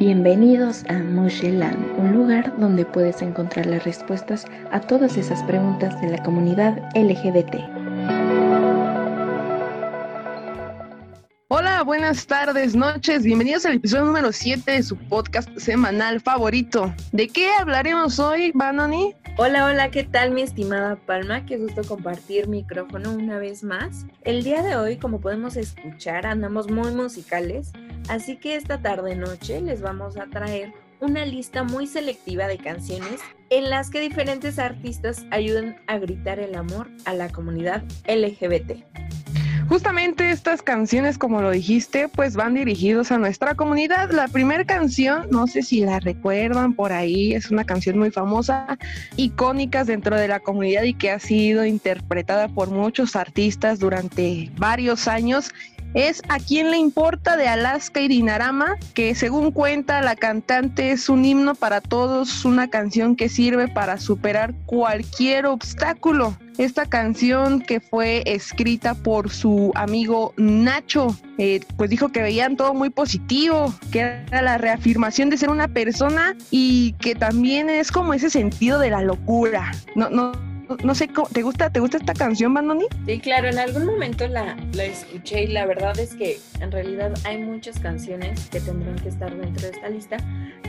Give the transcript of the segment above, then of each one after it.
Bienvenidos a Musheland, un lugar donde puedes encontrar las respuestas a todas esas preguntas de la comunidad LGBT. Hola, buenas tardes, noches, bienvenidos al episodio número 7 de su podcast semanal favorito. ¿De qué hablaremos hoy, Banoni? Hola, hola, ¿qué tal mi estimada Palma? Qué gusto compartir micrófono una vez más. El día de hoy, como podemos escuchar, andamos muy musicales, así que esta tarde noche les vamos a traer una lista muy selectiva de canciones en las que diferentes artistas ayudan a gritar el amor a la comunidad LGBT. Justamente estas canciones, como lo dijiste, pues van dirigidos a nuestra comunidad. La primera canción, no sé si la recuerdan por ahí, es una canción muy famosa, icónica dentro de la comunidad y que ha sido interpretada por muchos artistas durante varios años es A quién le importa de Alaska y Dinarama, que según cuenta la cantante es un himno para todos, una canción que sirve para superar cualquier obstáculo. Esta canción que fue escrita por su amigo Nacho, eh, pues dijo que veían todo muy positivo, que era la reafirmación de ser una persona y que también es como ese sentido de la locura. No, no, no sé, ¿te gusta, ¿te gusta esta canción, Bandoni? Sí, claro, en algún momento la, la escuché y la verdad es que en realidad hay muchas canciones que tendrán que estar dentro de esta lista,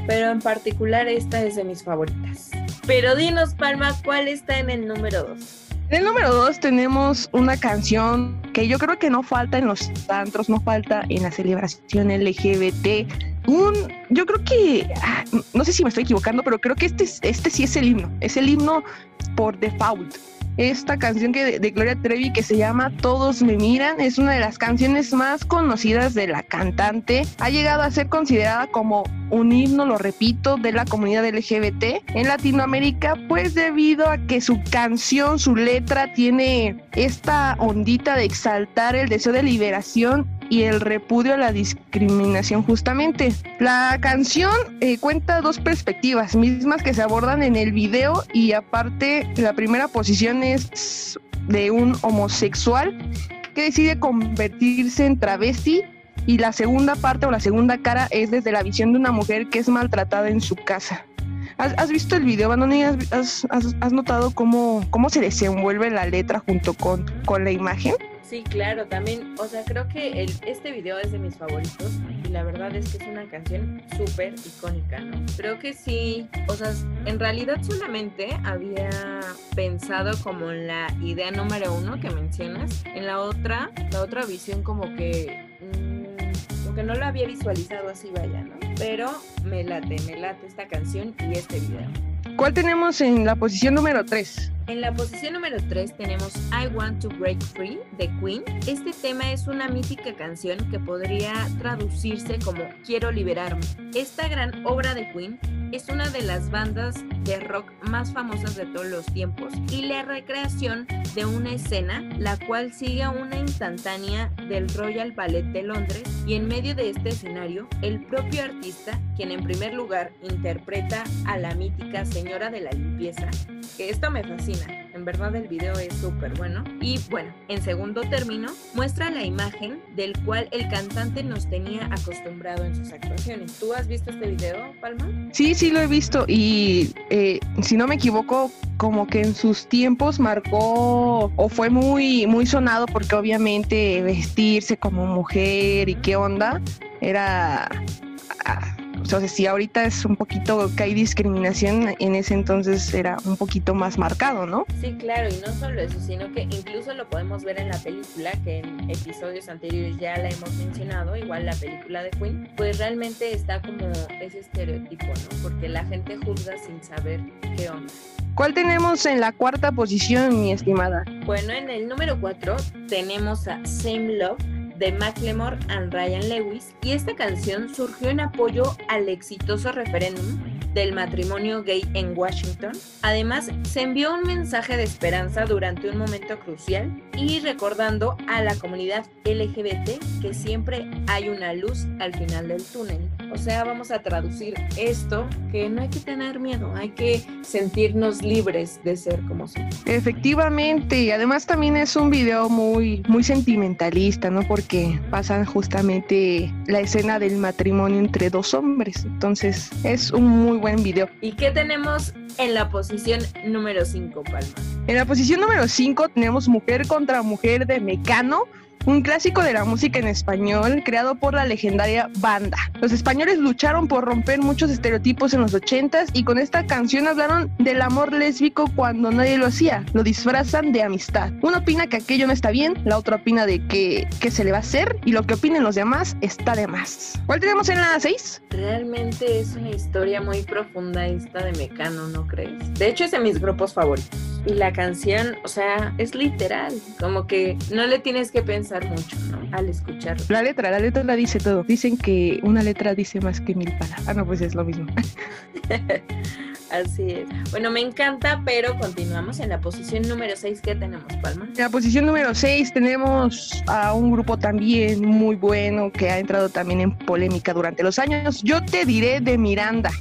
pero en particular esta es de mis favoritas. Pero dinos, Palma, ¿cuál está en el número 2? En el número 2 tenemos una canción que yo creo que no falta en los antros, no falta en la celebración LGBT. Un, yo creo que, ah, no sé si me estoy equivocando, pero creo que este, este sí es el himno. Es el himno por default. Esta canción que de, Gloria Trevi que se llama Todos me miran es una de las canciones más conocidas de la cantante. Ha llegado a ser considerada como un himno, lo repito, de la comunidad LGBT en Latinoamérica, pues debido a que su canción, su letra tiene esta ondita de exaltar el deseo de liberación y el repudio a la discriminación justamente. La canción eh, cuenta dos perspectivas mismas que se abordan en el video y aparte la primera posición es de un homosexual que decide convertirse en travesti y la segunda parte o la segunda cara es desde la visión de una mujer que es maltratada en su casa. ¿Has, visto el video, Banoni? ¿Has, has, notado cómo, cómo se desenvuelve la letra junto con, con la imagen? Sí, claro, también, o sea, creo que el, este video es de mis favoritos y la verdad es que es una canción súper icónica, ¿no? Creo que sí, o sea, en realidad solamente había pensado como en la idea número uno que mencionas, en la otra, la otra visión como que, mmm, como que no la había visualizado así, vaya, ¿no? Pero me late, me late esta canción y este video. ¿Cuál tenemos en la posición número 3? En la posición número 3 tenemos I Want to Break Free de Queen. Este tema es una mítica canción que podría traducirse como Quiero liberarme. Esta gran obra de Queen es una de las bandas de rock más famosas de todos los tiempos y la recreación de una escena la cual sigue una instantánea del Royal Ballet de Londres y en medio de este escenario el propio artista, quien en primer lugar interpreta a la mítica señora de la limpieza, que esto me fascina, en verdad el video es súper bueno y bueno, en segundo término muestra la imagen del cual el cantante nos tenía acostumbrado en sus actuaciones. ¿Tú has visto este video, Palma? Sí, sí lo he visto y eh, si no me equivoco, como que en sus tiempos marcó o fue muy, muy sonado porque obviamente vestirse como mujer y qué onda era... Sea, si ahorita es un poquito que hay discriminación, en ese entonces era un poquito más marcado, ¿no? Sí, claro, y no solo eso, sino que incluso lo podemos ver en la película, que en episodios anteriores ya la hemos mencionado, igual la película de Queen, pues realmente está como ese estereotipo, ¿no? Porque la gente juzga sin saber qué onda. ¿Cuál tenemos en la cuarta posición, mi estimada? Bueno, en el número cuatro tenemos a Same Love de Macklemore and Ryan Lewis y esta canción surgió en apoyo al exitoso referéndum del matrimonio gay en Washington. Además, se envió un mensaje de esperanza durante un momento crucial y recordando a la comunidad LGBT que siempre hay una luz al final del túnel. O sea, vamos a traducir esto, que no hay que tener miedo, hay que sentirnos libres de ser como somos. Efectivamente, y además también es un video muy, muy sentimentalista, ¿no? Porque pasan justamente la escena del matrimonio entre dos hombres. Entonces, es un muy buen video. ¿Y qué tenemos en la posición número 5, Palma? En la posición número 5 tenemos Mujer contra Mujer de Mecano un clásico de la música en español creado por la legendaria banda. Los españoles lucharon por romper muchos estereotipos en los 80s y con esta canción hablaron del amor lésbico cuando nadie lo hacía. Lo disfrazan de amistad. Uno opina que aquello no está bien, la otra opina de que, que se le va a hacer y lo que opinen los demás está de más. ¿Cuál tenemos en la 6? Realmente es una historia muy profunda esta de Mecano, ¿no crees? De hecho es de mis grupos favoritos. Y la canción, o sea, es literal, como que no le tienes que pensar mucho, ¿no? Al escucharlo. La letra, la letra la dice todo. Dicen que una letra dice más que mil palabras. Ah, no, pues es lo mismo. Así es. Bueno, me encanta, pero continuamos en la posición número 6 que tenemos, Palma. En la posición número 6 tenemos a un grupo también muy bueno que ha entrado también en polémica durante los años. Yo te diré de Miranda.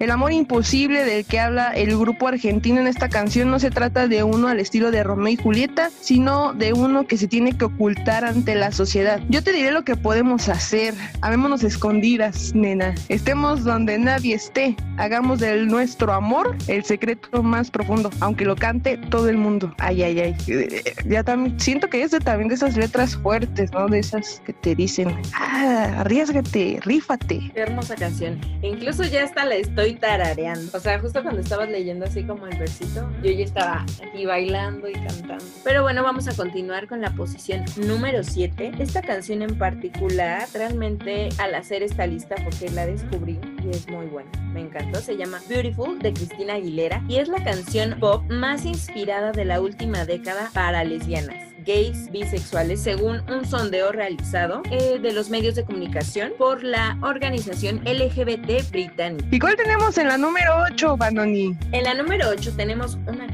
El amor imposible del que habla el grupo argentino en esta canción no se trata de uno al estilo de Romeo y Julieta, sino de uno que se tiene que ocultar ante la sociedad. Yo te diré lo que podemos hacer. Amémonos escondidas, nena. Estemos donde nadie esté. Hagamos del nuestro amor el secreto más profundo, aunque lo cante todo el mundo. Ay, ay, ay. Ya también siento que es de, también de esas letras fuertes, ¿no? De esas que te dicen, ah, arriesgate, rífate. Hermosa canción. Incluso ya hasta la estoy tarareando. O sea, justo cuando estabas leyendo así como el versito, yo ya estaba aquí bailando y cantando. Pero bueno, vamos a continuar con la posición número 7. Esta canción en particular, realmente al hacer esta lista, porque la descubrí y es muy buena. Me encantó, se llama Beautiful de Cristina Aguilera y es la canción pop más inspirada de la última década para lesbianas gays bisexuales según un sondeo realizado eh, de los medios de comunicación por la organización LGBT británica. ¿Y cuál tenemos en la número 8, Banoni? En la número 8 tenemos una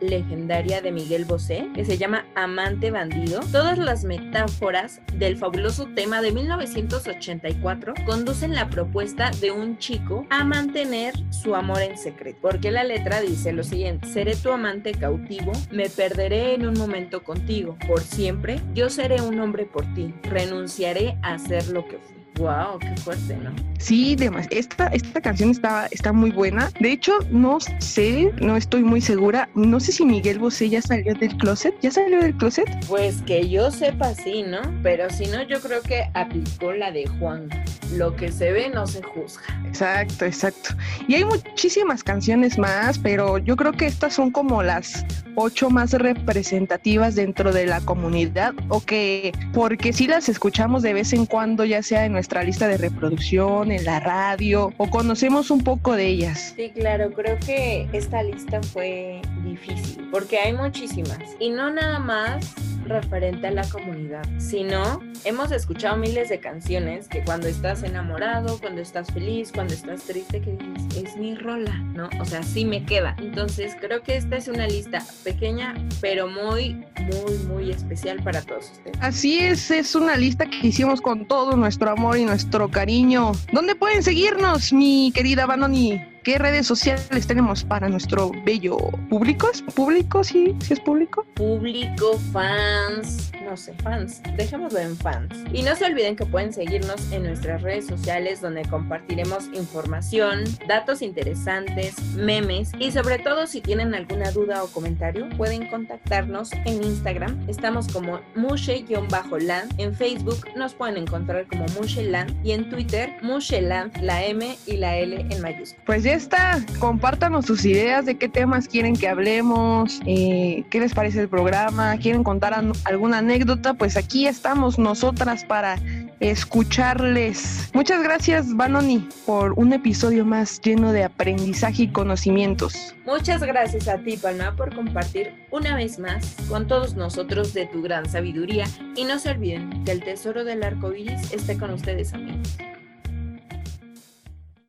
legendaria de Miguel Bosé que se llama Amante Bandido. Todas las metáforas del fabuloso tema de 1984 conducen la propuesta de un chico a mantener su amor en secreto, porque la letra dice lo siguiente, seré tu amante cautivo, me perderé en un momento contigo, por siempre, yo seré un hombre por ti, renunciaré a ser lo que fui. Wow, qué fuerte, ¿no? Sí, demás. Esta, esta canción está, está muy buena. De hecho, no sé, no estoy muy segura. No sé si Miguel Bosé ya salió del closet. ¿Ya salió del closet? Pues que yo sepa sí, ¿no? Pero si no, yo creo que aplicó la de Juan. Lo que se ve no se juzga. Exacto, exacto. Y hay muchísimas canciones más, pero yo creo que estas son como las ocho más representativas dentro de la comunidad o que porque si las escuchamos de vez en cuando, ya sea en nuestra lista de reproducción, en la radio o conocemos un poco de ellas. Sí, claro, creo que esta lista fue difícil porque hay muchísimas y no nada más referente a la comunidad, sino hemos escuchado miles de canciones que cuando estás enamorado, cuando estás feliz, cuando estás triste, que dices, es mi rola, ¿no? O sea, sí me queda. Entonces creo que esta es una lista pequeña, pero muy, muy, muy especial para todos ustedes. Así es, es una lista que hicimos con todo nuestro amor y nuestro cariño. ¿Dónde pueden seguirnos, mi querida Banoni? ¿Qué redes sociales tenemos para nuestro bello público? ¿Es público? Sí, sí es público. Público, fans, no sé, fans. Dejémoslo en fans. Y no se olviden que pueden seguirnos en nuestras redes sociales donde compartiremos información, datos interesantes, memes y sobre todo si tienen alguna duda o comentario pueden contactarnos en Instagram. Estamos como mushe-land. En Facebook nos pueden encontrar como musheland y en Twitter musheland, la M y la L en mayúsculas. Pues ya está. Compártanos sus ideas de qué temas quieren que hablemos, eh, qué les parece el programa, quieren contar alguna anécdota, pues aquí estamos nosotras para escucharles. Muchas gracias, Banoni, por un episodio más lleno de aprendizaje y conocimientos. Muchas gracias a ti, Palma, por compartir una vez más con todos nosotros de tu gran sabiduría. Y no se olviden que el tesoro del arco iris esté con ustedes, amigos.